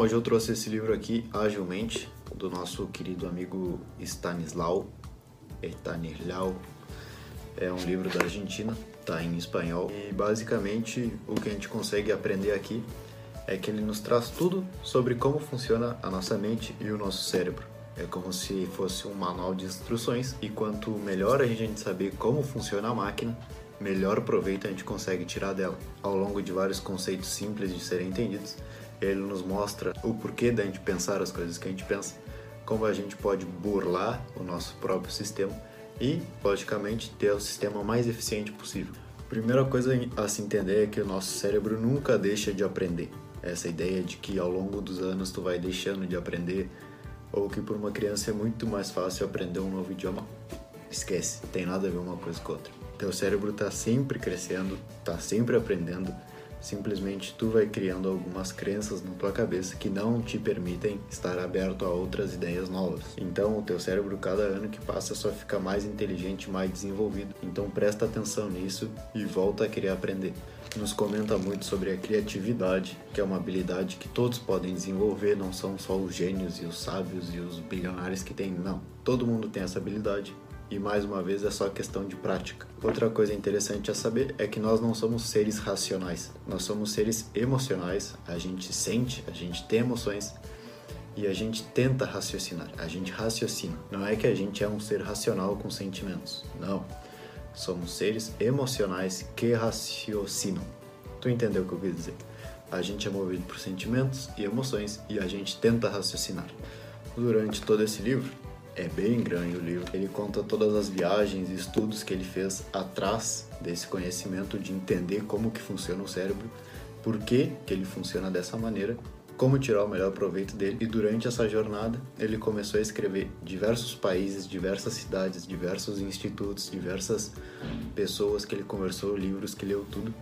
Hoje eu trouxe esse livro aqui, Agilmente, do nosso querido amigo Stanislau Estanislau. É um livro da Argentina, tá em espanhol. E basicamente o que a gente consegue aprender aqui é que ele nos traz tudo sobre como funciona a nossa mente e o nosso cérebro. É como se fosse um manual de instruções e quanto melhor a gente saber como funciona a máquina, melhor proveito a gente consegue tirar dela. Ao longo de vários conceitos simples de serem entendidos, ele nos mostra o porquê da gente pensar as coisas que a gente pensa, como a gente pode burlar o nosso próprio sistema e, logicamente, ter o sistema mais eficiente possível. Primeira coisa a se entender é que o nosso cérebro nunca deixa de aprender. Essa ideia de que ao longo dos anos tu vai deixando de aprender ou que por uma criança é muito mais fácil aprender um novo idioma, esquece, tem nada a ver uma coisa com outra. Teu cérebro está sempre crescendo, está sempre aprendendo Simplesmente tu vai criando algumas crenças na tua cabeça que não te permitem estar aberto a outras ideias novas. Então o teu cérebro cada ano que passa só fica mais inteligente, mais desenvolvido. Então presta atenção nisso e volta a querer aprender. Nos comenta muito sobre a criatividade, que é uma habilidade que todos podem desenvolver, não são só os gênios e os sábios e os bilionários que têm, não. Todo mundo tem essa habilidade e mais uma vez é só questão de prática. Outra coisa interessante a saber é que nós não somos seres racionais, nós somos seres emocionais, a gente sente, a gente tem emoções e a gente tenta raciocinar, a gente raciocina. Não é que a gente é um ser racional com sentimentos, não. Somos seres emocionais que raciocinam. Tu entendeu o que eu quis dizer? A gente é movido por sentimentos e emoções e a gente tenta raciocinar. Durante todo esse livro, é bem grande o livro. Ele conta todas as viagens e estudos que ele fez atrás desse conhecimento de entender como que funciona o cérebro, por que, que ele funciona dessa maneira, como tirar o melhor proveito dele. E durante essa jornada, ele começou a escrever diversos países, diversas cidades, diversos institutos, diversas pessoas que ele conversou, livros que leu tudo.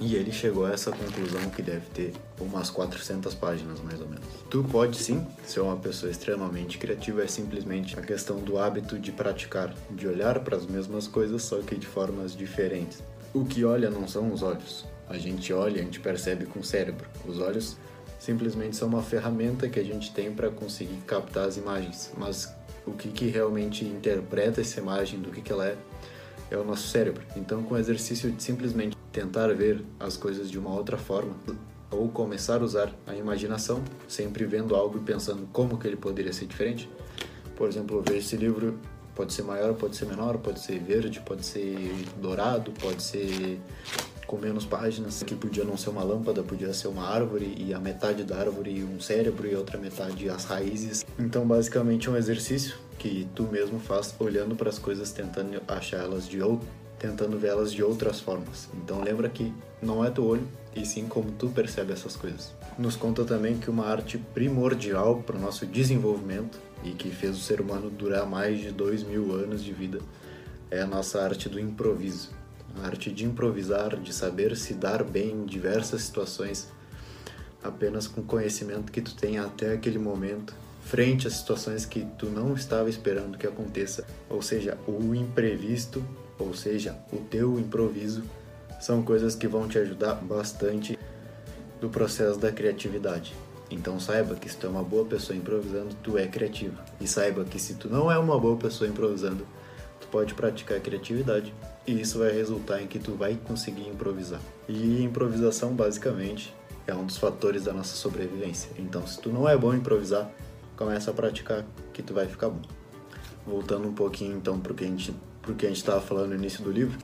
E ele chegou a essa conclusão que deve ter umas 400 páginas mais ou menos. Tu pode sim ser uma pessoa extremamente criativa, é simplesmente a questão do hábito de praticar, de olhar para as mesmas coisas, só que de formas diferentes. O que olha não são os olhos. A gente olha, a gente percebe com o cérebro. Os olhos simplesmente são uma ferramenta que a gente tem para conseguir captar as imagens, mas o que, que realmente interpreta essa imagem, do que, que ela é, é o nosso cérebro. Então, com o exercício de simplesmente tentar ver as coisas de uma outra forma ou começar a usar a imaginação, sempre vendo algo e pensando como que ele poderia ser diferente. Por exemplo, ver esse livro pode ser maior, pode ser menor, pode ser verde, pode ser dourado, pode ser com menos páginas, que podia não ser uma lâmpada, podia ser uma árvore e a metade da árvore um cérebro e a outra metade as raízes. Então, basicamente é um exercício que tu mesmo faz olhando para as coisas, tentando achar elas de outro, tentando vê-las de outras formas. Então, lembra que não é teu olho, e sim como tu percebe essas coisas. Nos conta também que uma arte primordial para o nosso desenvolvimento e que fez o ser humano durar mais de dois mil anos de vida é a nossa arte do improviso. A arte de improvisar, de saber se dar bem em diversas situações apenas com o conhecimento que tu tem até aquele momento frente a situações que tu não estava esperando que aconteça, ou seja, o imprevisto, ou seja, o teu improviso, são coisas que vão te ajudar bastante no processo da criatividade. Então saiba que se tu é uma boa pessoa improvisando, tu é criativo. E saiba que se tu não é uma boa pessoa improvisando, tu pode praticar criatividade e isso vai resultar em que tu vai conseguir improvisar. E improvisação basicamente é um dos fatores da nossa sobrevivência. Então se tu não é bom improvisar, começa a praticar que tu vai ficar bom. Voltando um pouquinho então pro que a gente pro que a gente estava falando no início do livro,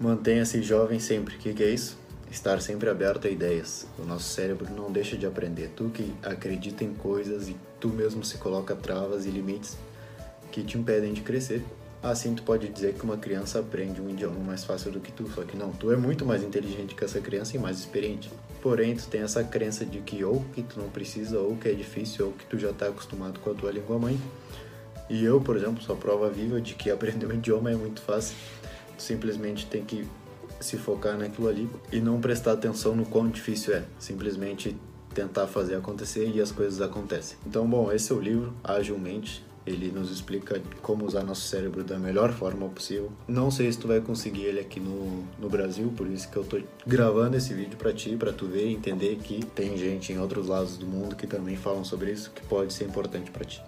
mantenha-se jovem sempre. O que, que é isso? Estar sempre aberto a ideias. O nosso cérebro não deixa de aprender. Tu que acredita em coisas e tu mesmo se coloca travas e limites que te impedem de crescer. Assim tu pode dizer que uma criança aprende um idioma mais fácil do que tu, só que não, tu é muito mais inteligente que essa criança e mais experiente. Porém, tu tem essa crença de que ou que tu não precisa, ou que é difícil, ou que tu já está acostumado com a tua língua mãe. E eu, por exemplo, sou a prova viva de que aprender um idioma é muito fácil. Simplesmente tem que se focar naquilo ali e não prestar atenção no quão difícil é. Simplesmente tentar fazer acontecer e as coisas acontecem. Então, bom, esse é o livro, Agilmente, Ele nos explica como usar nosso cérebro da melhor forma possível. Não sei se tu vai conseguir ele aqui no, no Brasil, por isso que eu tô gravando esse vídeo para ti, para tu ver e entender que tem gente em outros lados do mundo que também falam sobre isso, que pode ser importante para ti.